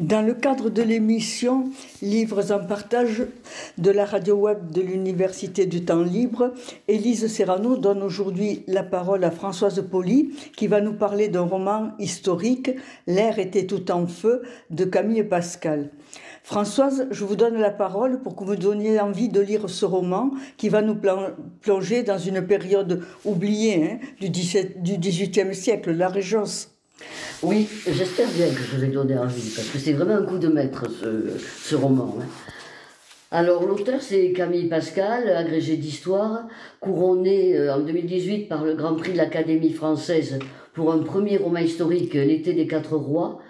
Dans le cadre de l'émission Livres en partage de la radio web de l'Université du temps libre, Élise Serrano donne aujourd'hui la parole à Françoise Poli qui va nous parler d'un roman historique, L'air était tout en feu de Camille Pascal. Françoise, je vous donne la parole pour que vous donniez envie de lire ce roman qui va nous plonger dans une période oubliée hein, du, XVIIIe siècle, la Régence. Oui, j'espère bien que je ai donné envie, parce que c'est vraiment un coup de maître, ce, roman. Hein. Alors, l'auteur, c'est Camille Pascal, agrégé d'histoire, couronné euh, en 2018 par le Grand Prix de l'Académie française pour un premier roman historique, L'été des quatre rois.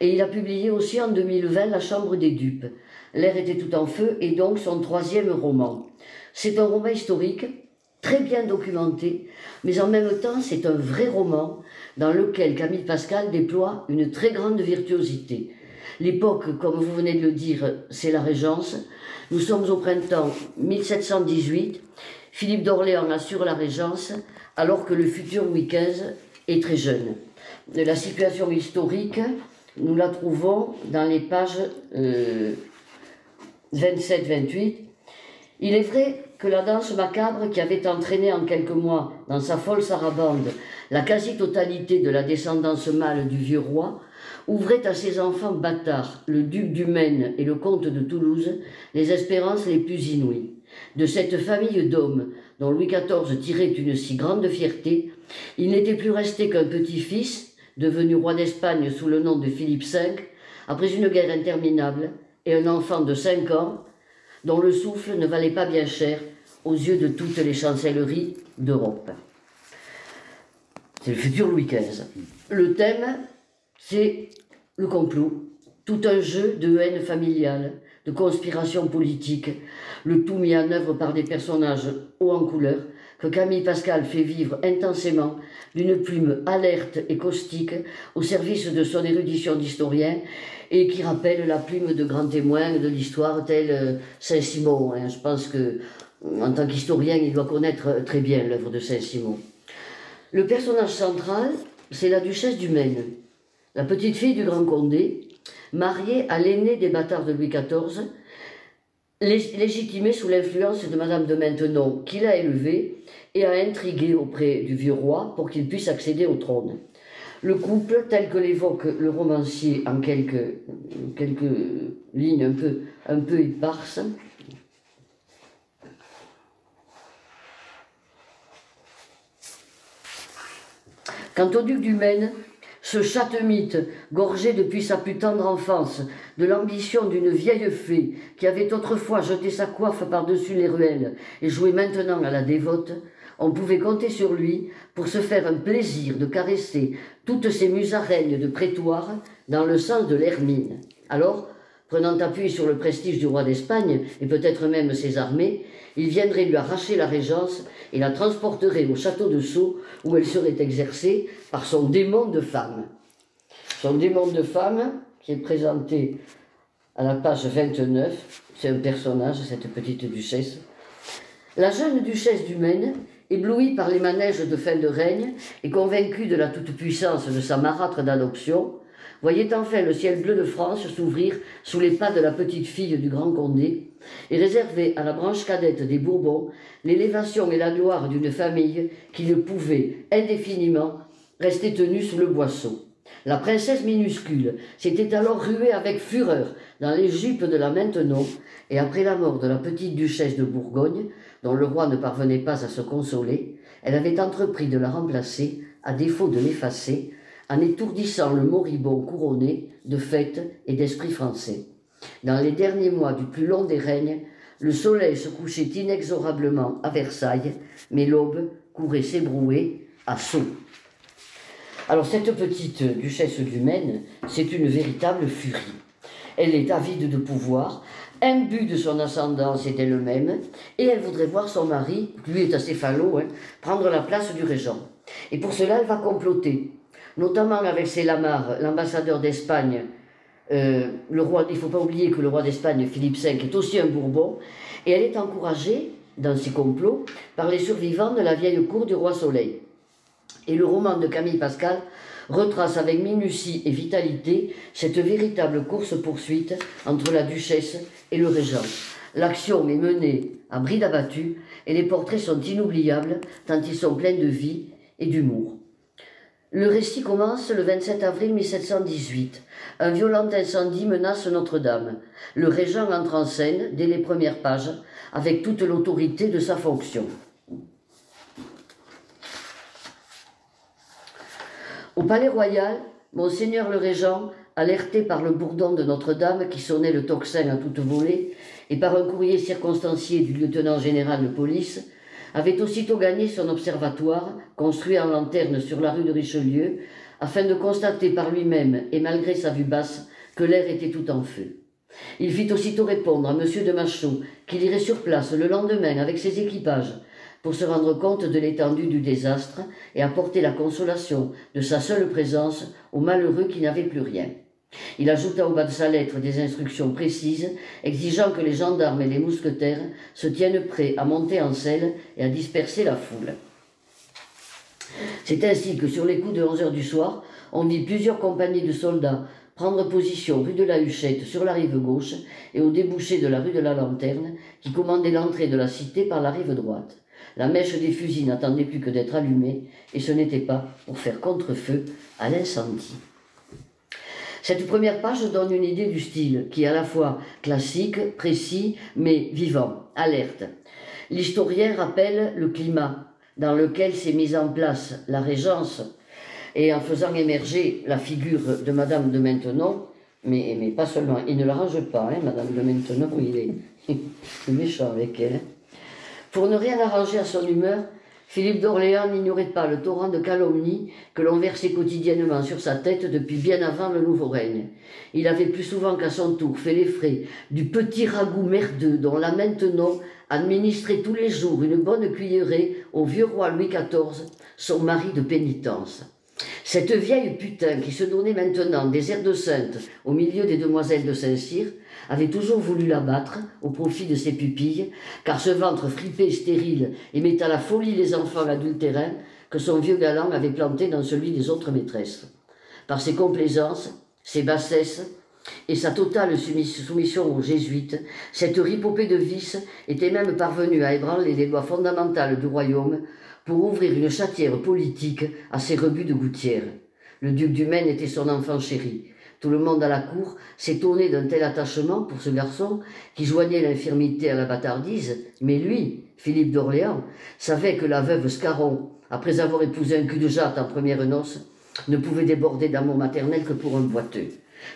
Et il a publié aussi en 2020 La Chambre des dupes. L'air était tout en feu et donc son troisième roman. C'est un roman historique très bien documenté, mais en même temps c'est un vrai roman dans lequel Camille Pascal déploie une très grande virtuosité. L'époque, comme vous venez de le dire, c'est la Régence. Nous sommes au printemps 1718. Philippe d'Orléans assure la Régence alors que le futur Louis XV est très jeune. La situation historique, nous la trouvons dans les pages 27-28. Euh, Il est vrai que la danse macabre qui avait entraîné en quelques mois dans sa folle sarabande la quasi-totalité de la descendance mâle du vieux roi, ouvrait à ses enfants bâtards, le duc du Maine et le comte de Toulouse, les espérances les plus inouïes. De cette famille d'hommes, dont Louis XIV tirait une si grande fierté, il n'était plus resté qu'un petit-fils, devenu roi d'Espagne sous le nom de Philippe V, après une guerre interminable, et un enfant de cinq ans, dont le souffle ne valait pas bien cher aux yeux de toutes les chancelleries d'Europe. C'est le futur Louis XV. Le thème, c'est le complot, tout un jeu de haine familiale, de conspiration politique, le tout mis en œuvre par des personnages hauts en couleur que Camille Pascal fait vivre intensément d'une plume alerte et caustique au service de son érudition d'historien et qui rappelle la plume de grands témoins de l'histoire tel euh, Saint-Simon. Hein. Je pense que en tant qu'historien, il doit connaître très bien l'œuvre de Saint-Simon. Le personnage central, c'est la duchesse du Maine, la petite fille du Grand Condé, mariée à l'aîné des bâtards de Louis XIV, légitimée sous l'influence de Madame de Maintenon, qui l'a élevée et a intrigué auprès du vieux roi pour qu'il puisse accéder au trône. Le couple, tel que l'évoque le romancier en quelques, lignes un peu, un peu éparses, Quant au duc du Maine, ce châte-mythe, gorgé depuis sa plus tendre enfance de l'ambition d'une vieille fée qui avait autrefois jeté sa coiffe par-dessus les ruelles et jouait maintenant à la dévote, on pouvait compter sur lui pour se faire un plaisir de caresser toutes ces musaraignes de prétoire dans le sens de l'hermine. Alors, prenant appui sur le prestige du roi d'Espagne et peut-être même ses armées, il viendrait lui arracher la régence et la transporterait au château de Sceaux où elle serait exercée par son démon de femme. Son démon de femme, qui est présenté à la page 29, c'est un personnage, cette petite duchesse. La jeune duchesse du Maine, éblouie par les manèges de fin de règne et convaincue de la toute-puissance de sa marâtre d'adoption, voyait enfin le ciel bleu de France s'ouvrir sous les pas de la petite fille du grand Condé, et réserver à la branche cadette des Bourbons l'élévation et la gloire d'une famille qui ne pouvait indéfiniment rester tenue sous le boisseau. La princesse minuscule s'était alors ruée avec fureur dans les jupes de la Maintenon, et après la mort de la petite duchesse de Bourgogne, dont le roi ne parvenait pas à se consoler, elle avait entrepris de la remplacer, à défaut de l'effacer, en étourdissant le moribond couronné de fêtes et d'esprit français. Dans les derniers mois du plus long des règnes, le soleil se couchait inexorablement à Versailles, mais l'aube courait s'ébrouer à Sceaux. Alors cette petite duchesse du Maine, c'est une véritable furie. Elle est avide de pouvoir, imbue de son ascendance et d'elle-même, et elle voudrait voir son mari, lui est assez falot, hein, prendre la place du régent. Et pour cela, elle va comploter, notamment avec ses lamarres, l'ambassadeur d'Espagne, euh, le roi, il ne faut pas oublier que le roi d'Espagne, Philippe V, est aussi un Bourbon, et elle est encouragée dans ses complots par les survivants de la vieille cour du roi Soleil. Et le roman de Camille Pascal retrace avec minutie et vitalité cette véritable course-poursuite entre la duchesse et le régent. L'action est menée à bride abattue et les portraits sont inoubliables tant ils sont pleins de vie et d'humour. Le récit commence le 27 avril 1718. Un violent incendie menace Notre-Dame. Le régent entre en scène dès les premières pages avec toute l'autorité de sa fonction. Au palais royal, Monseigneur le Régent, alerté par le bourdon de Notre-Dame qui sonnait le tocsin à toute volée, et par un courrier circonstancié du lieutenant général de police, avait aussitôt gagné son observatoire, construit en lanterne sur la rue de Richelieu, afin de constater par lui-même, et malgré sa vue basse, que l'air était tout en feu. Il fit aussitôt répondre à M. de Machaut qu'il irait sur place le lendemain avec ses équipages pour se rendre compte de l'étendue du désastre et apporter la consolation de sa seule présence aux malheureux qui n'avaient plus rien. Il ajouta au bas de sa lettre des instructions précises, exigeant que les gendarmes et les mousquetaires se tiennent prêts à monter en selle et à disperser la foule. C'est ainsi que sur les coups de 11 heures du soir, on vit plusieurs compagnies de soldats prendre position rue de la Huchette sur la rive gauche et au débouché de la rue de la Lanterne qui commandait l'entrée de la cité par la rive droite. La mèche des fusils n'attendait plus que d'être allumée et ce n'était pas pour faire contre-feu à l'incendie. Cette première page donne une idée du style, qui est à la fois classique, précis, mais vivant, alerte. L'historien rappelle le climat dans lequel s'est mise en place la régence et en faisant émerger la figure de Madame de Maintenon, mais, pas seulement, il ne l'arrange pas, hein, Madame de Maintenon, il est, il est méchant avec elle. Hein. Pour ne rien arranger à son humeur, Philippe d'Orléans n'ignorait pas le torrent de calomnie que l'on versait quotidiennement sur sa tête depuis bien avant le nouveau règne. Il avait plus souvent qu'à son tour fait les frais du petit ragoût merdeux dont la maintenant administrait tous les jours une bonne cuillerée au vieux roi Louis XIV, son mari de pénitence. Cette vieille putain qui se donnait maintenant des airs de sainte au milieu des demoiselles de Saint-Cyr avait toujours voulu l'abattre au profit de ses pupilles, car ce ventre fripé, stérile, aimait à la folie les enfants adultérins que son vieux galant avait plantés dans celui des autres maîtresses. Par ses complaisances, ses bassesses et sa totale soumission aux jésuites, cette ripopée de vices était même parvenue à ébranler les lois fondamentales du royaume pour ouvrir une chatière politique à ses rebuts de gouttière. Le duc du Maine était son enfant chéri, tout le monde à la cour s'étonnait d'un tel attachement pour ce garçon qui joignait l'infirmité à la bâtardise, mais lui, Philippe d'Orléans, savait que la veuve Scarron, après avoir épousé un cul de jatte en première noce, ne pouvait déborder d'amour maternel que pour un boiteux.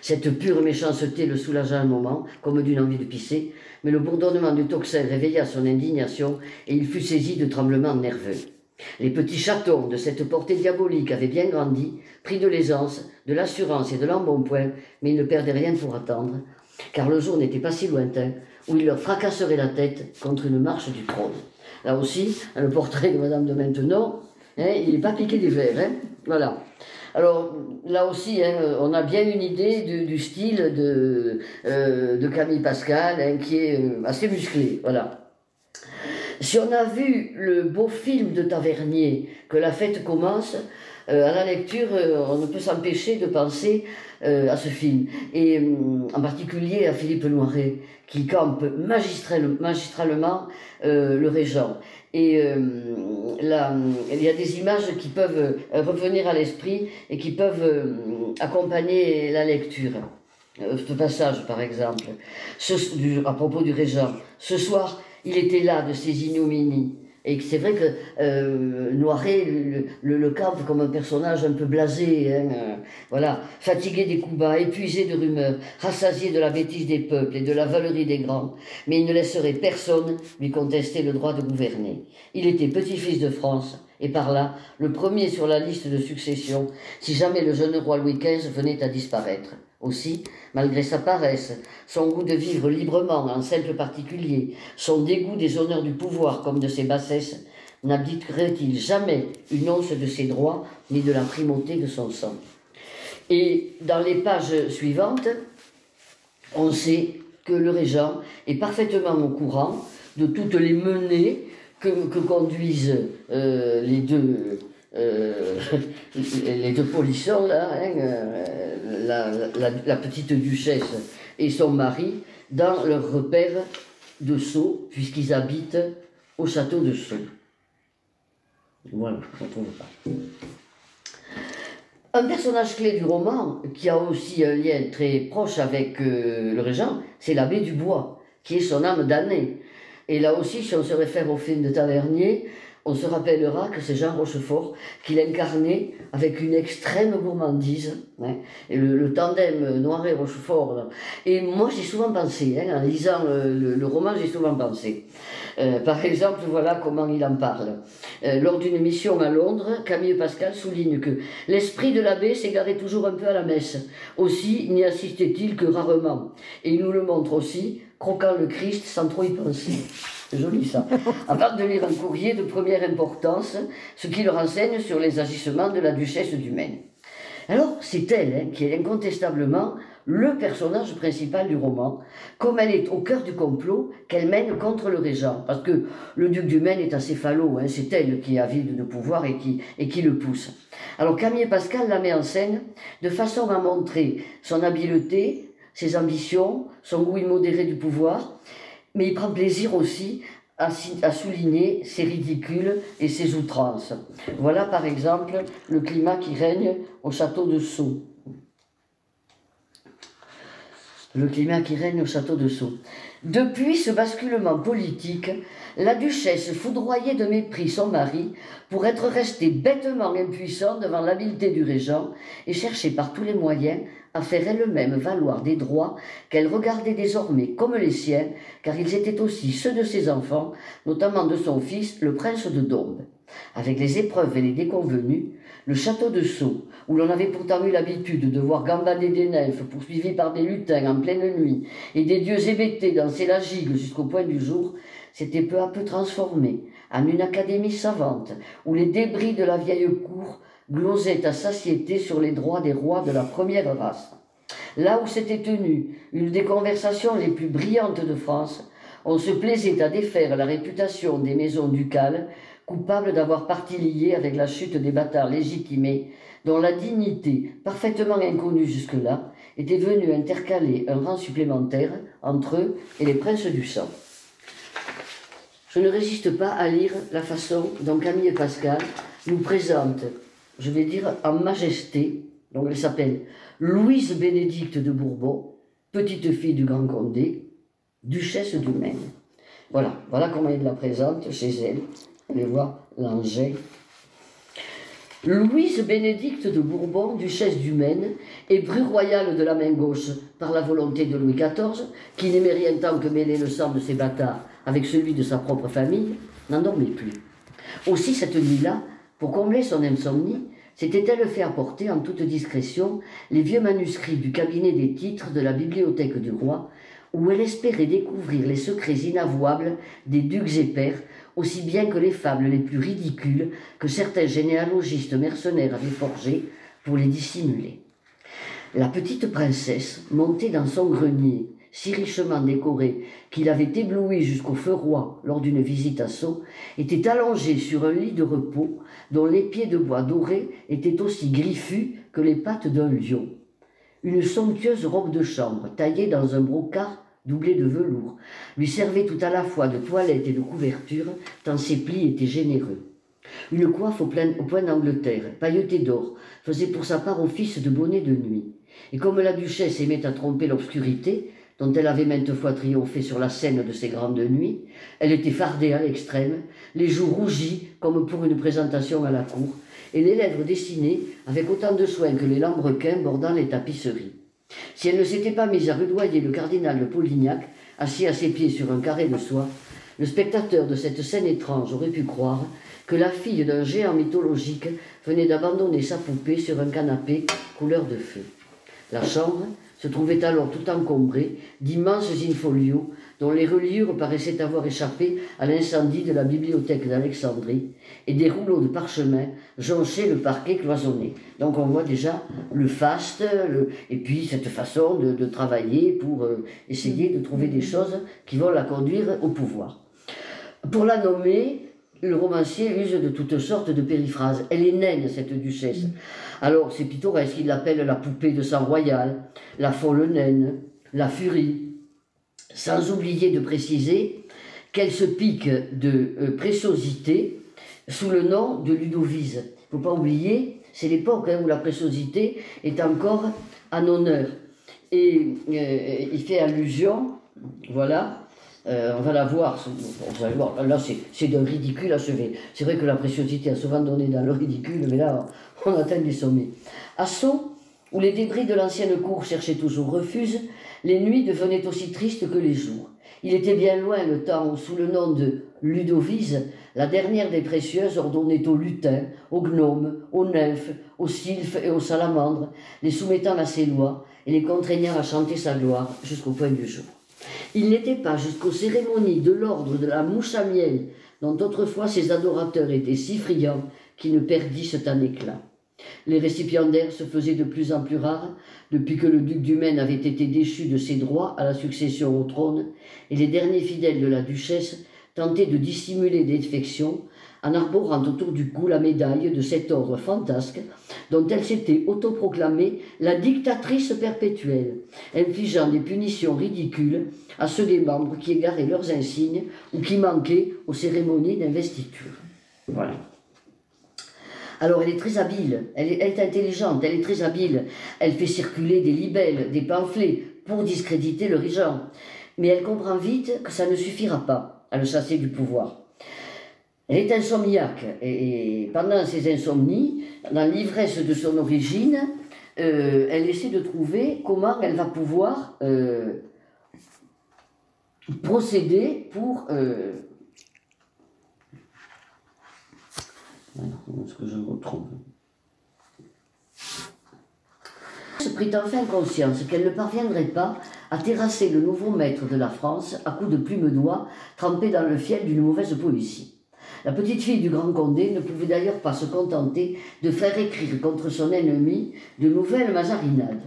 Cette pure méchanceté le soulagea un moment, comme d'une envie de pisser, mais le bourdonnement du tocsin réveilla son indignation et il fut saisi de tremblements nerveux. Les petits chatons de cette portée diabolique avaient bien grandi, pris de l'aisance, de l'assurance et de l'embonpoint, mais ils ne perdaient rien pour attendre, car le jour n'était pas si lointain où il leur fracasserait la tête contre une marche du trône. Là aussi, le portrait de Madame de Maintenon, hein, il n'est pas piqué des verres. Hein, voilà. Alors là aussi, hein, on a bien une idée du, style de, euh, de Camille Pascal, qui est euh, assez musclé. Voilà. Si on a vu le beau film de Tavernier, que la fête commence, euh, à la lecture, euh, on ne peut s'empêcher de penser euh, à ce film. Et en particulier à Philippe Noiret, qui campe magistralement le régent. Et il y a des images qui peuvent revenir à l'esprit et qui peuvent accompagner la lecture. ce passage, par exemple, à propos du régent. Ce soir, il était là de ces ignominies. Et c'est vrai que euh, Noiret le, le, campe comme un personnage un peu blasé, hein, euh, voilà, fatigué des coups épuisé de rumeurs, rassasié de la bêtise des peuples et de la valerie des grands, mais il ne laisserait personne lui contester le droit de gouverner. Il était petit-fils de France, et par là, le premier sur la liste de succession, si jamais le jeune roi Louis XV venait à disparaître. Aussi, malgré sa paresse, son goût de vivre librement en simple particulier, son dégoût des honneurs du pouvoir comme de ses bassesses, n'abdiquerait-il jamais une once de ses droits ni de la primauté de son sang? Et dans les pages suivantes, on sait que le régent est parfaitement au courant de toutes les menées que, conduisent euh, les deux les deux polissons, là, hein, la, petite duchesse et son mari, dans leur repère de Sceaux, puisqu'ils habitent au château de Sceaux. Un personnage clé du roman, qui a aussi un lien très proche avec euh, le régent, c'est l'abbé Dubois, qui est son âme damnée. Et là aussi, si on se réfère au film de Tavernier, on se rappellera que c'est Jean Rochefort qui l'incarnait avec une extrême gourmandise. Hein, et le, tandem Noiret Rochefort. Et moi, j'ai souvent pensé, hein, en lisant le, roman, j'ai souvent pensé. Euh, par exemple, voilà comment il en parle. Euh, lors d'une mission à Londres, Camille Pascal souligne que l'esprit de l'abbé s'égarait toujours un peu à la messe. Aussi, n'y assistait-il que rarement. Et il nous le montre aussi, croquant le Christ sans trop y penser. C'est joli ça. Avant de lire un courrier de première importance, ce qui le renseigne sur les agissements de la duchesse du Maine. Alors, c'est elle hein, qui est incontestablement le personnage principal du roman, comme elle est au cœur du complot qu'elle mène contre le régent. Parce que le duc du Maine est assez falot, hein, c'est elle qui est avide de pouvoir et qui, et qui le pousse. Alors Camille Pascal la met en scène de façon à montrer son habileté, ses ambitions, son goût immodéré du pouvoir, mais il prend plaisir aussi à, souligner ses ridicules et ses outrances. Voilà par exemple le climat qui règne au château de Sceaux. Le climat qui règne au château de Sceaux. Depuis ce basculement politique, la duchesse foudroyait de mépris son mari pour être restée bêtement impuissante devant l'habileté du régent et cherchait par tous les moyens à faire elle-même valoir des droits qu'elle regardait désormais comme les siens, car ils étaient aussi ceux de ses enfants, notamment de son fils, le prince de Dombes. Avec les épreuves et les déconvenues, le château de Sceaux, où l'on avait pourtant eu l'habitude de voir gambader des nymphes poursuivis par des lutins en pleine nuit, et des dieux hébétés danser la gigue jusqu'au point du jour, s'était peu à peu transformé en une académie savante, où les débris de la vieille cour glosait à satiété sur les droits des rois de la première race. Là où s'était tenue une des conversations les plus brillantes de France, on se plaisait à défaire la réputation des maisons ducales, coupables d'avoir parti lié avec la chute des bâtards légitimés, dont la dignité, parfaitement inconnue jusque-là, était venue intercaler un rang supplémentaire entre eux et les princes du sang. Je ne résiste pas à lire la façon dont Camille Pascal nous présente je vais dire en majesté, donc elle s'appelle Louise Bénédicte de Bourbon, petite fille du Grand Condé, duchesse du Maine. Voilà, voilà comment il la présente chez elle. Allez voir l'engin. Louise Bénédicte de Bourbon, duchesse du Maine, et bru royale de la main gauche par la volonté de Louis XIV, qui n'aimait rien tant que mêler le sang de ses bâtards avec celui de sa propre famille, n'en dormait plus. Aussi cette nuit-là, pour combler son insomnie, s'était-elle fait apporter en toute discrétion les vieux manuscrits du cabinet des titres de la bibliothèque du roi, où elle espérait découvrir les secrets inavouables des ducs et pères, aussi bien que les fables les plus ridicules que certains généalogistes mercenaires avaient forgées pour les dissimuler. La petite princesse, montée dans son grenier, si richement décoré qu'il avait ébloui jusqu'au feu roi lors d'une visite à Sceaux, était allongé sur un lit de repos dont les pieds de bois dorés étaient aussi griffus que les pattes d'un lion. Une somptueuse robe de chambre, taillée dans un brocart doublé de velours, lui servait tout à la fois de toilette et de couverture, tant ses plis étaient généreux. Une coiffe au, au point d'Angleterre, pailletée d'or, faisait pour sa part office de bonnet de nuit. Et comme la duchesse aimait à tromper l'obscurité, dont elle avait maintes fois triomphé sur la scène de ses grandes nuits, elle était fardée à l'extrême, les joues rougies comme pour une présentation à la cour, et les lèvres dessinées avec autant de soin que les lambrequins bordant les tapisseries. Si elle ne s'était pas mise à rudoyer le cardinal de Polignac, assis à ses pieds sur un carré de soie, le spectateur de cette scène étrange aurait pu croire que la fille d'un géant mythologique venait d'abandonner sa poupée sur un canapé couleur de feu. La chambre, se trouvait alors tout encombré d'immenses infolios dont les reliures paraissaient avoir échappé à l'incendie de la bibliothèque d'Alexandrie, et des rouleaux de parchemin jonchaient le parquet cloisonné. Donc on voit déjà le faste, et puis cette façon de, travailler pour euh, essayer de trouver des choses qui vont la conduire au pouvoir. Pour la nommer, le romancier use de toutes sortes de périphrases. Elle est naine, cette duchesse. Alors, c'est pittoresque, il l'appelle la poupée de sang royal, la folle naine, la furie, sans oublier de préciser qu'elle se pique de euh, préciosité sous le nom de Ludovise. Il ne faut pas oublier, c'est l'époque hein, où la préciosité est encore en honneur. Et euh, il fait allusion, voilà, euh, on va la voir, on va voir. là c'est d'un ridicule achevé. C'est vrai que la préciosité a souvent donné dans le ridicule, mais là on atteint des sommets. À Sceaux, où les débris de l'ancienne cour cherchaient toujours refuge, les nuits devenaient aussi tristes que les jours. Il était bien loin le temps où, sous le nom de Ludovise, la dernière des précieuses ordonnait aux lutins, aux gnomes, aux nymphes, aux sylphes et aux salamandres, les soumettant à ses lois et les contraignant à chanter sa gloire jusqu'au point du jour. Il n'était pas jusqu'aux cérémonies de l'ordre de la mouche à miel, dont autrefois ses adorateurs étaient si friands, qui ne perdissent un éclat. Les récipiendaires se faisaient de plus en plus rares depuis que le duc du Maine avait été déchu de ses droits à la succession au trône, et les derniers fidèles de la duchesse tentaient de dissimuler des défections en arborant autour du cou la médaille de cet ordre fantasque dont elle s'était autoproclamée la dictatrice perpétuelle, infligeant des punitions ridicules à ceux des membres qui égaraient leurs insignes ou qui manquaient aux cérémonies d'investiture. Voilà. Alors elle est très habile, elle est, intelligente, elle est très habile. Elle fait circuler des libelles, des pamphlets pour discréditer le régent. Mais elle comprend vite que ça ne suffira pas à le chasser du pouvoir. Elle est insomniaque et, pendant ses insomnies, dans l'ivresse de son origine, euh, elle essaie de trouver comment elle va pouvoir euh, procéder pour euh, est-ce que je retrouve? Se prit enfin conscience qu'elle ne parviendrait pas à terrasser le nouveau maître de la France à coups de plume d'oie trempée dans le fiel d'une mauvaise poésie. La petite fille du grand Condé ne pouvait d'ailleurs pas se contenter de faire écrire contre son ennemi de nouvelles mazarinades.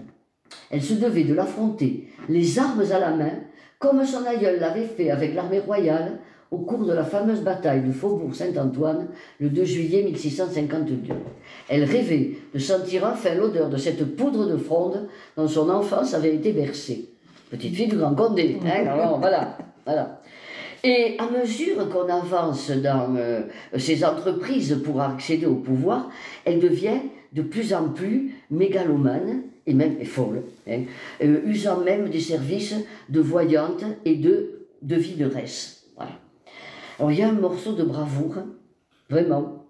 Elle se devait de l'affronter, les armes à la main, comme son aïeul l'avait fait avec l'armée royale au cours de la fameuse bataille du Faubourg Saint-Antoine le 2 juillet 1652. Elle rêvait de sentir enfin l'odeur de cette poudre de fronde dont son enfance avait été bercée. Petite fille du Grand Condé, hein, voilà, voilà. Et à mesure qu'on avance dans euh, ses entreprises pour accéder au pouvoir, elle devient de plus en plus mégalomane et même folle, hein, euh, usant même des services de voyante et de devineresse. Voilà. Alors il y a un morceau de bravoure, vraiment,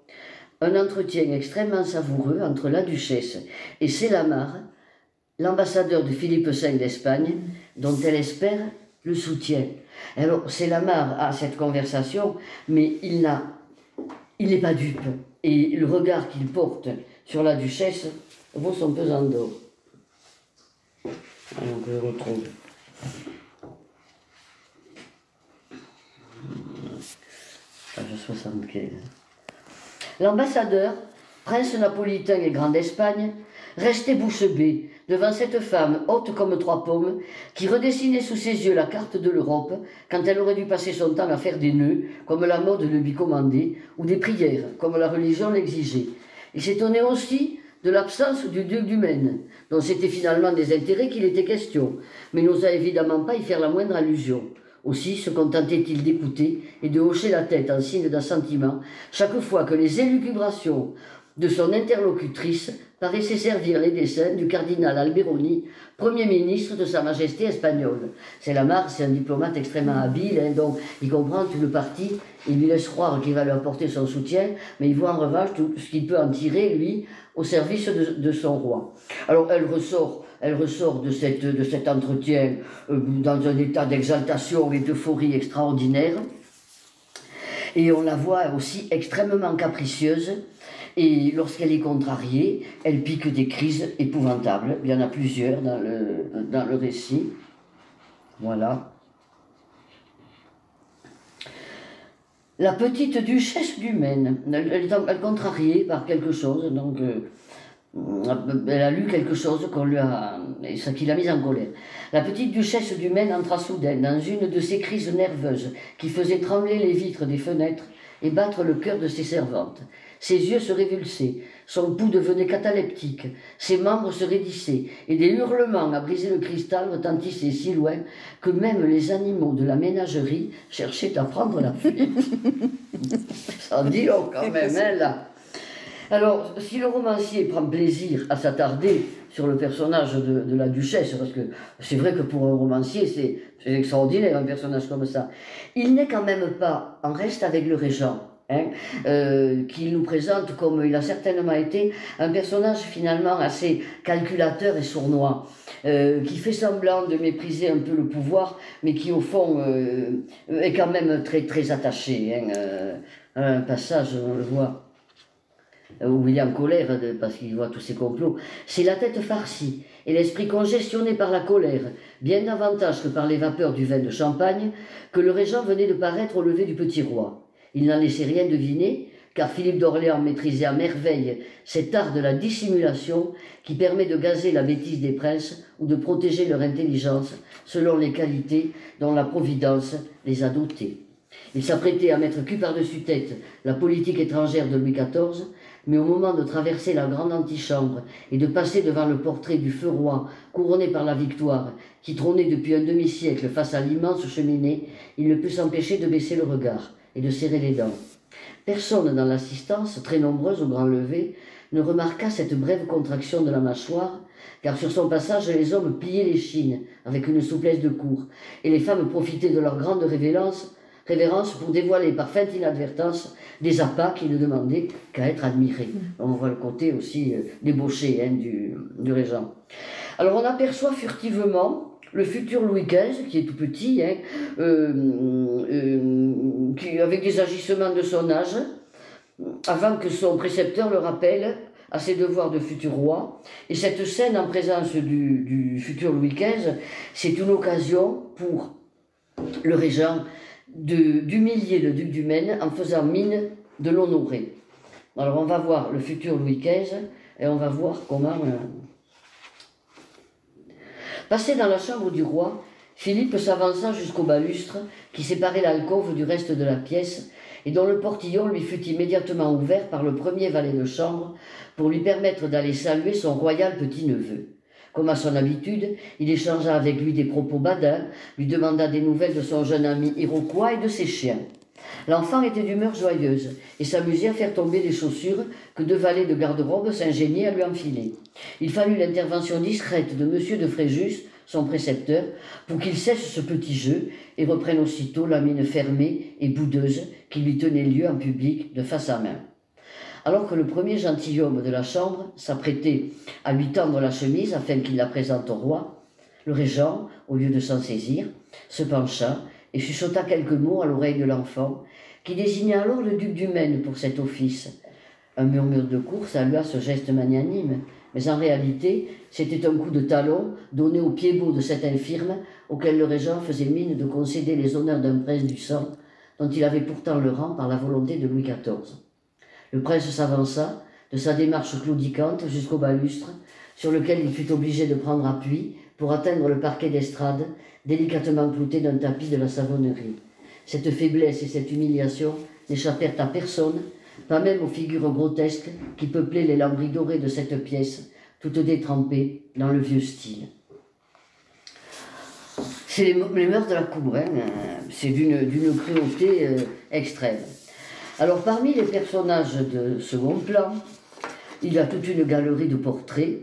un entretien extrêmement savoureux entre la duchesse et Célamar, l'ambassadeur de Philippe V d'Espagne, dont elle espère le soutien. Alors Célamar a cette conversation, mais il n'a, il n'est pas dupe. Et le regard qu'il porte sur la duchesse vaut son pesant d'or. Alors je retrouve. Page 75. L'ambassadeur, prince napolitain et grand d'Espagne, restait bouche bée devant cette femme haute comme trois pommes qui redessinait sous ses yeux la carte de l'Europe quand elle aurait dû passer son temps à faire des nœuds comme la mode le lui commandait ou des prières comme la religion l'exigeait. Il s'étonnait aussi de l'absence du duc du Maine, dont c'était finalement des intérêts qu'il était question, mais n'osa évidemment pas y faire la moindre allusion. Aussi se contentait-il d'écouter et de hocher la tête en signe d'assentiment chaque fois que les élucubrations de son interlocutrice paraissaient servir les dessins du cardinal Alberoni, Premier ministre de Sa Majesté espagnole. C'est Lamar, c'est un diplomate extrêmement habile, hein, donc il comprend tout le parti, il lui laisse croire qu'il va lui apporter son soutien, mais il voit en revanche tout ce qu'il peut en tirer, lui, au service de, de son roi. Alors elle ressort elle ressort de, cette, de cet entretien euh, dans un état d'exaltation et d'euphorie extraordinaire. Et on la voit aussi extrêmement capricieuse. Et lorsqu'elle est contrariée, elle pique des crises épouvantables. Il y en a plusieurs dans le, récit. Voilà. La petite duchesse du Maine, elle, est contrariée par quelque chose, donc euh, elle a lu quelque chose qui l'a mise en colère. La petite duchesse du Maine entra soudain dans une de ces crises nerveuses qui faisaient trembler les vitres des fenêtres et battre le cœur de ses servantes. Ses yeux se révulsaient, son pouls devenait cataleptique, ses membres se raidissaient, et des hurlements à briser le cristal retentissaient si loin que même les animaux de la ménagerie cherchaient à prendre la fuite. Ça dit long quand même, hein, là. Alors, si le romancier prend plaisir à s'attarder sur le personnage de, la duchesse, parce que c'est vrai que pour un romancier, c'est extraordinaire un personnage comme ça, il n'est quand même pas en reste avec le régent. Hein, euh, qu'il nous présente comme il a certainement été un personnage finalement assez calculateur et sournois, euh, qui fait semblant de mépriser un peu le pouvoir, mais qui au fond euh, est quand même très très attaché. Hein, un passage, on le voit où il en colère parce qu'il voit tous ces complots, c'est la tête farcie et l'esprit congestionné par la colère, bien davantage que par les vapeurs du vin de champagne, que le régent venait de paraître au lever du petit roi. Il n'en laissait rien deviner, car Philippe d'Orléans maîtrisait à merveille cet art de la dissimulation qui permet de gazer la bêtise des princes ou de protéger leur intelligence selon les qualités dont la Providence les a dotés. Il s'apprêtait à mettre cul par-dessus tête la politique étrangère de Louis XIV, mais au moment de traverser la grande antichambre et de passer devant le portrait du feu roi couronné par la victoire, qui trônait depuis un demi-siècle face à l'immense cheminée, il ne put s'empêcher de baisser le regard et de serrer les dents. Personne dans l'assistance, très nombreuse au grand lever, ne remarqua cette brève contraction de la mâchoire, car sur son passage les hommes pliaient les chines avec une souplesse de cour, et les femmes profitaient de leur grande révérence révérence pour dévoiler par feinte inadvertance des appâts qui ne demandaient qu'à être admirés. On voit le côté aussi euh, débauché hein, du, du, régent. Alors on aperçoit furtivement le futur Louis XV, qui est tout petit, hein, euh, euh, avec des agissements de son âge, avant que son précepteur le rappelle à ses devoirs de futur roi. Et cette scène en présence du, du futur Louis XV, c'est une occasion pour le régent d'humilier le duc du Maine en faisant mine de l'honorer. Alors on va voir le futur Louis XV et on va voir comment... Euh, Passé dans la chambre du roi, Philippe s'avança jusqu'au balustre qui séparait l'alcôve du reste de la pièce et dont le portillon lui fut immédiatement ouvert par le premier valet de chambre pour lui permettre d'aller saluer son royal petit-neveu. Comme à son habitude, il échangea avec lui des propos badins, lui demanda des nouvelles de son jeune ami Iroquois et de ses chiens. L'enfant était d'humeur joyeuse et s'amusait à faire tomber des chaussures que deux valets de garde-robe s'ingéniaient à lui enfiler. Il fallut l'intervention discrète de M. de Fréjus, son précepteur, pour qu'il cesse ce petit jeu et reprenne aussitôt la mine fermée et boudeuse qui lui tenait lieu en public de face à main. Alors que le premier gentilhomme de la chambre s'apprêtait à lui tendre la chemise afin qu'il la présente au roi, le régent, au lieu de s'en saisir, se pencha et chuchota quelques mots à l'oreille de l'enfant, qui désigna alors le duc du Maine pour cet office. Un murmure de cour salua ce geste magnanime, mais en réalité, c'était un coup de talon donné au pied beau de cet infirme auquel le régent faisait mine de concéder les honneurs d'un prince du sang, dont il avait pourtant le rang par la volonté de Louis XIV. Le prince s'avança, de sa démarche claudicante jusqu'au balustre, sur lequel il fut obligé de prendre appui pour atteindre le parquet d'estrade, délicatement clouté d'un tapis de la savonnerie. Cette faiblesse et cette humiliation n'échappèrent à personne, pas même aux figures grotesques qui peuplaient les lambris dorés de cette pièce, toutes détrempées dans le vieux style. C'est les, mœurs de la cour, hein, c'est d'une cruauté euh, extrême. Alors parmi les personnages de second plan, il y a toute une galerie de portraits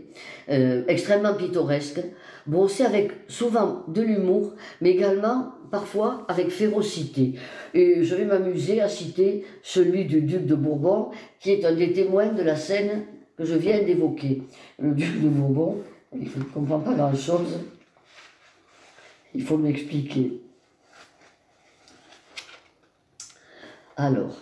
euh, extrêmement pittoresques, brossés avec souvent de l'humour, mais également parfois avec férocité. Et je vais m'amuser à citer celui du duc de Bourbon, qui est un des témoins de la scène que je viens d'évoquer. Le duc de Bourbon, il ne comprend pas grand-chose, il faut m'expliquer. Alors,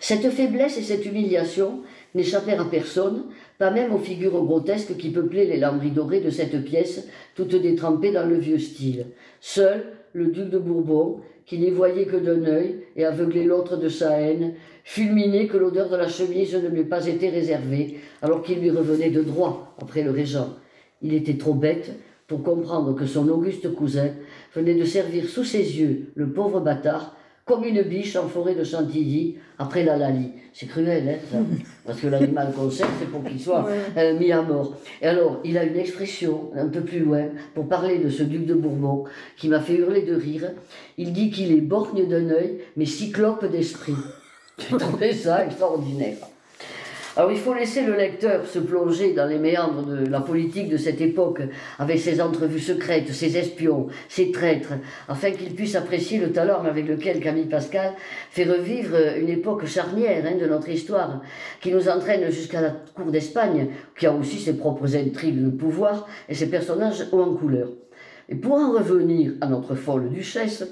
cette faiblesse et cette humiliation n'échappèrent à personne, pas même aux figures grotesques qui peuplaient les lambris dorés de cette pièce, toutes détrempées dans le vieux style. Seul le duc de Bourbon, qui n'y voyait que d'un œil et aveuglait l'autre de sa haine, fulminé que l'odeur de la chemise ne lui ait pas été réservée, alors qu'il lui revenait de droit après le régent. Il était trop bête pour comprendre que son auguste cousin venait de servir sous ses yeux le pauvre bâtard comme une biche en forêt de Chantilly après la Lali. C'est cruel, hein, ça Parce que l'animal qu'on sert, c'est pour qu'il soit euh, mis à mort. Et alors, il a une expression un peu plus loin pour parler de ce duc de Bourbon qui m'a fait hurler de rire. Il dit qu'il est borgne d'un œil, mais cyclope d'esprit. J'ai trouvé ça extraordinaire. Alors il faut laisser le lecteur se plonger dans les méandres de la politique de cette époque, avec ses entrevues secrètes, ses espions, ses traîtres, afin qu'il puisse apprécier le talent avec lequel Camille Pascal fait revivre une époque charnière hein, de notre histoire, qui nous entraîne jusqu'à la cour d'Espagne, qui a aussi ses propres intrigues de pouvoir et ses personnages hauts en couleur. Et pour en revenir à notre folle duchesse,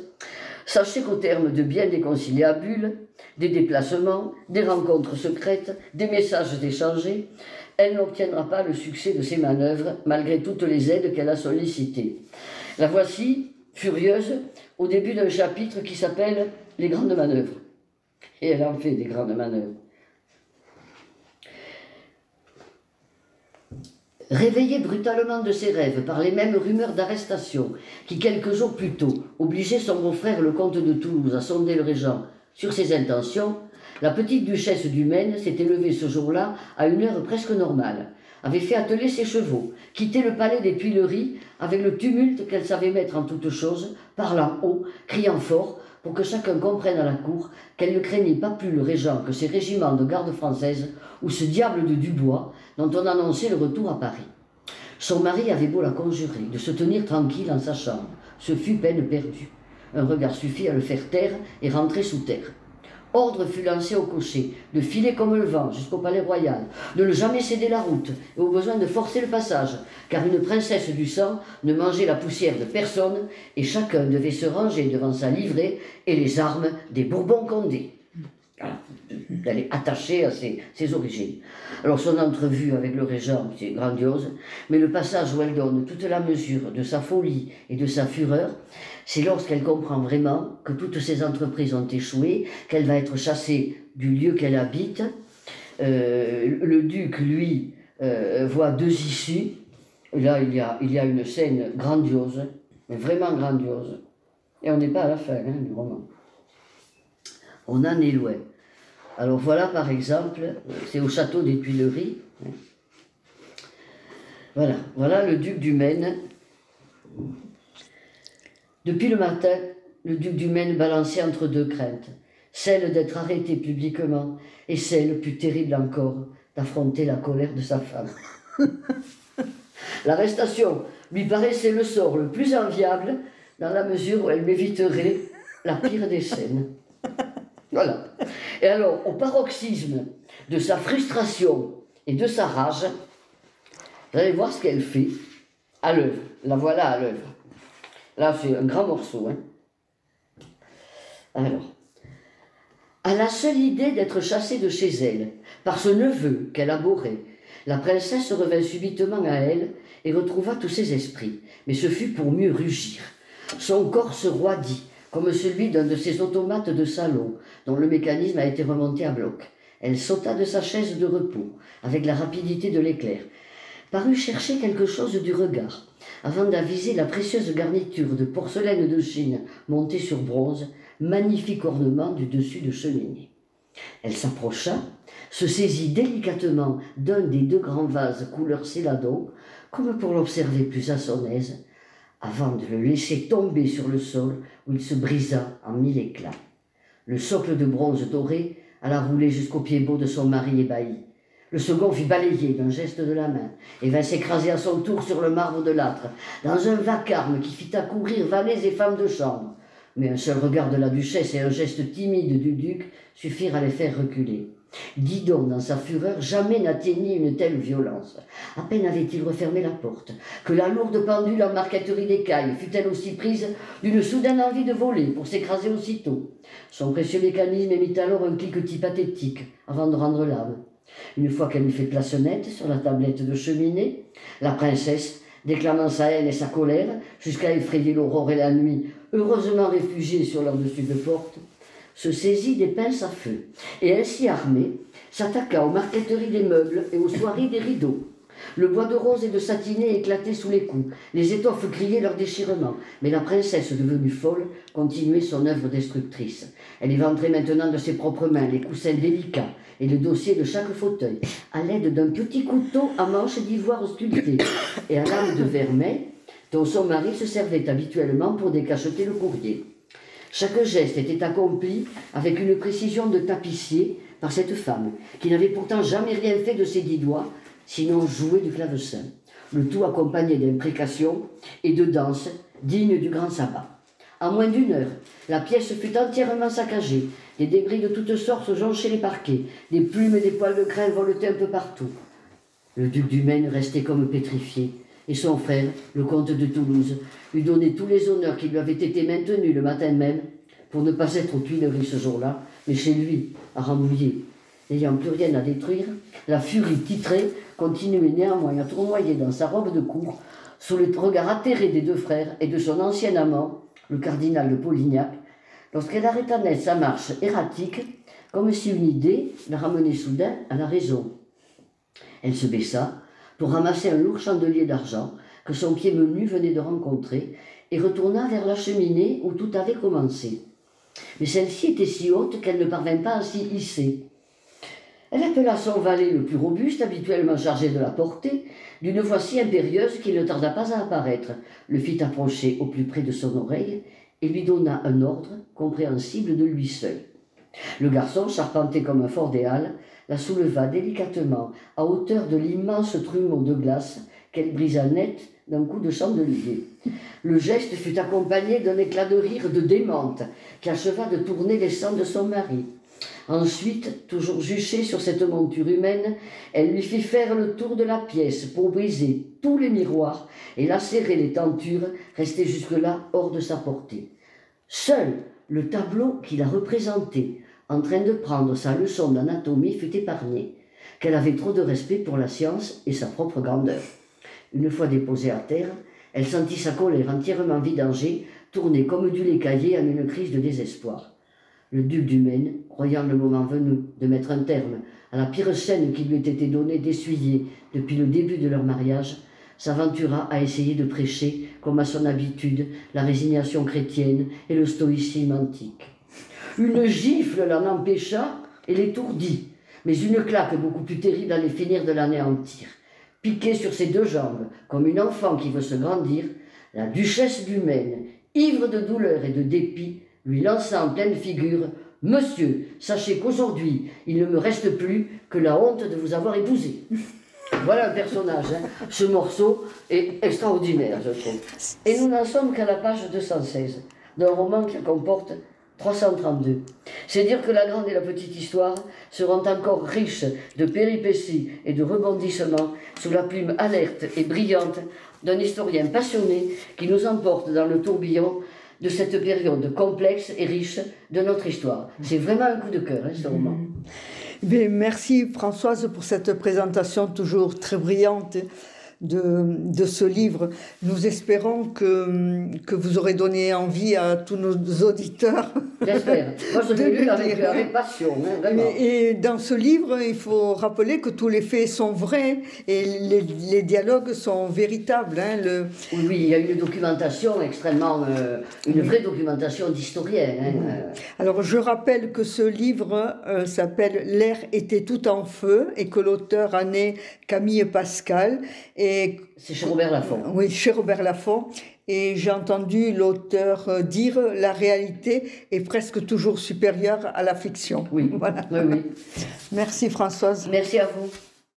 Sachez qu'au terme de bien des conciliabules, des déplacements, des rencontres secrètes, des messages échangés, elle n'obtiendra pas le succès de ses manœuvres malgré toutes les aides qu'elle a sollicitées. La voici, furieuse, au début d'un chapitre qui s'appelle Les grandes manœuvres. Et elle en fait des grandes manœuvres. Réveillé brutalement de ses rêves par les mêmes rumeurs d'arrestation qui, quelques jours plus tôt, obligeaient son beau-frère le comte de Toulouse à sonder le régent. Sur ses intentions, la petite duchesse du Maine s'était levée ce jour-là à une heure presque normale, avait fait atteler ses chevaux, quitté le palais des Tuileries avec le tumulte qu'elle savait mettre en toutes choses, parlant haut, criant fort, pour que chacun comprenne à la cour qu'elle ne craignait pas plus le régent que ses régiments de garde française ou ce diable de Dubois dont on annonçait le retour à Paris. Son mari avait beau la conjurer de se tenir tranquille en sa chambre, ce fut peine perdue. Un regard suffit à le faire taire et rentrer sous terre. Ordre fut lancé au cocher de filer comme le vent jusqu'au palais royal, de ne jamais céder la route et au besoin de forcer le passage, car une princesse du sang ne mangeait la poussière de personne et chacun devait se ranger devant sa livrée et les armes des Bourbons-Condé. Elle est attachée à ses, ses, origines. Alors son entrevue avec le régent, c'est grandiose, mais le passage où elle donne toute la mesure de sa folie et de sa fureur, c'est lorsqu'elle comprend vraiment que toutes ses entreprises ont échoué, qu'elle va être chassée du lieu qu'elle habite. Euh, le duc, lui, euh, voit deux issues. Là, il y, a, une scène grandiose, mais vraiment grandiose. Et on n'est pas à la fin hein, du roman. On en est loin. Alors voilà, par exemple, c'est au château des Tuileries. Voilà, voilà le duc du Maine depuis le matin, le duc du Maine balançait entre deux craintes, celle d'être arrêté publiquement et celle, plus terrible encore, d'affronter la colère de sa femme. L'arrestation lui paraissait le sort le plus enviable dans la mesure où elle m'éviterait la pire des scènes. Voilà. Et alors, au paroxysme de sa frustration et de sa rage, vous allez voir ce qu'elle fait à l'œuvre. La voilà à l'œuvre. Là, c'est un grand morceau. Hein. Alors, à la seule idée d'être chassée de chez elle par ce neveu qu'elle abhorrait, la princesse revint subitement à elle et retrouva tous ses esprits. Mais ce fut pour mieux rugir. Son corps se roidit, comme celui d'un de ces automates de salon, dont le mécanisme a été remonté à bloc. Elle sauta de sa chaise de repos, avec la rapidité de l'éclair, parut chercher quelque chose du regard, avant d'aviser la précieuse garniture de porcelaine de Chine montée sur bronze, magnifique ornement du dessus de cheminée. Elle s'approcha, se saisit délicatement d'un des deux grands vases couleur céladon, comme pour l'observer plus à son aise, avant de le laisser tomber sur le sol où il se brisa en mille éclats. Le socle de bronze doré alla rouler jusqu'au pied beau de son mari ébahi. Le second fit balayer d'un geste de la main et vint s'écraser à son tour sur le marbre de l'âtre, dans un vacarme qui fit accourir valets et femmes de chambre. Mais un seul regard de la duchesse et un geste timide du duc suffirent à les faire reculer. Didon, dans sa fureur, jamais n'atteignit une telle violence. À peine avait-il refermé la porte, que la lourde pendule en marqueterie d'écailles fut-elle aussi prise d'une soudaine envie de voler pour s'écraser aussitôt. Son précieux mécanisme émit alors un cliquetis pathétique avant de rendre l'âme. Une fois qu'elle eut fait place nette sur la tablette de cheminée, la princesse, déclamant sa haine et sa colère, jusqu'à effrayer l'aurore et la nuit, heureusement réfugiées sur leur dessus de porte, se saisit des pinces à feu, et ainsi armée, s'attaqua aux marqueteries des meubles et aux soieries des rideaux. Le bois de rose et de satiné éclatait sous les coups, les étoffes criaient leur déchirement, mais la princesse, devenue folle, continuait son œuvre destructrice. Elle éventrait maintenant de ses propres mains les coussins délicats et le dossier de chaque fauteuil, à l'aide d'un petit couteau à manche d'ivoire sculpté et à lame de vermeil, dont son mari se servait habituellement pour décacheter le courrier. Chaque geste était accompli avec une précision de tapissier par cette femme, qui n'avait pourtant jamais rien fait de ses dix doigts, sinon jouer du clavecin. Le tout accompagné d'imprécations et de danses dignes du grand sabbat. En moins d'une heure, la pièce fut entièrement saccagée. Des débris de toutes sortes jonchaient les parquets. Des plumes et des poils de crin voletaient un peu partout. Le duc du Maine restait comme pétrifié, et son frère, le comte de Toulouse, lui donnait tous les honneurs qui lui avaient été maintenus le matin même, pour ne pas être aux Tuileries ce jour-là, mais chez lui, à Rambouillet. N'ayant plus rien à détruire, la furie titrée continuait néanmoins à tournoyer dans sa robe de cour, sous le regard atterré des deux frères et de son ancien amant, le cardinal de Polignac, lorsqu'elle arrêta net sa marche erratique, comme si une idée la ramenait soudain à la raison. Elle se baissa pour ramasser un lourd chandelier d'argent que son pied menu venait de rencontrer et retourna vers la cheminée où tout avait commencé. Mais celle-ci était si haute qu'elle ne parvint pas à s'y hisser. Elle appela son valet le plus robuste, habituellement chargé de la porter, d'une voix si impérieuse qu'il ne tarda pas à apparaître, le fit approcher au plus près de son oreille et lui donna un ordre compréhensible de lui seul. Le garçon, charpenté comme un fort des halles, la souleva délicatement à hauteur de l'immense trumeau de glace qu'elle brisa net d'un coup de chandelier. Le geste fut accompagné d'un éclat de rire de démente qui acheva de tourner les sangs de son mari. Ensuite, toujours juchée sur cette monture humaine, elle lui fit faire le tour de la pièce pour briser tous les miroirs et lacérer les tentures restées jusque-là hors de sa portée. Seul le tableau qui la représentait, en train de prendre sa leçon d'anatomie, fut épargné, qu'elle avait trop de respect pour la science et sa propre grandeur. Une fois déposée à terre, elle sentit sa colère entièrement vidangée, tourner comme du lait caillé en une crise de désespoir. Le duc du Maine, croyant le moment venu de mettre un terme à la pire scène qui lui était donnée d'essuyer depuis le début de leur mariage, s'aventura à essayer de prêcher, comme à son habitude, la résignation chrétienne et le stoïcisme antique. Une gifle l'en empêcha et l'étourdit, mais une claque beaucoup plus terrible allait finir de l'anéantir. Piquée sur ses deux jambes, comme une enfant qui veut se grandir, la duchesse du Maine, ivre de douleur et de dépit, lui lança en pleine figure Monsieur, sachez qu'aujourd'hui, il ne me reste plus que la honte de vous avoir épousé. Voilà un personnage. Hein. Ce morceau est extraordinaire, je trouve. Et nous n'en sommes qu'à la page 216 d'un roman qui comporte 332. C'est dire que la grande et la petite histoire seront encore riches de péripéties et de rebondissements sous la plume alerte et brillante d'un historien passionné qui nous emporte dans le tourbillon de cette période complexe et riche de notre histoire. C'est vraiment un coup de cœur, hein, ce roman. Mm. merci Françoise pour cette présentation toujours très brillante de, de, ce livre. Nous espérons que, que vous aurez donné envie à tous nos auditeurs. J'espère. Moi, je l'ai lu avec, passion. Hein, et dans ce livre, il faut rappeler que tous les faits sont vrais et les, les dialogues sont véritables. Hein, le... oui, oui, il y a une documentation extrêmement. Euh, une vraie documentation d'historien. Hein, euh. Alors, je rappelle que ce livre euh, s'appelle L'air était tout en feu et que l'auteur est Camille Pascal. Et c'est chez Robert Laffont. Oui, chez Robert Laffont. Et j'ai entendu l'auteur euh, dire la réalité est presque toujours supérieure à la fiction. Oui, voilà. oui, oui. Merci Françoise. Merci à vous.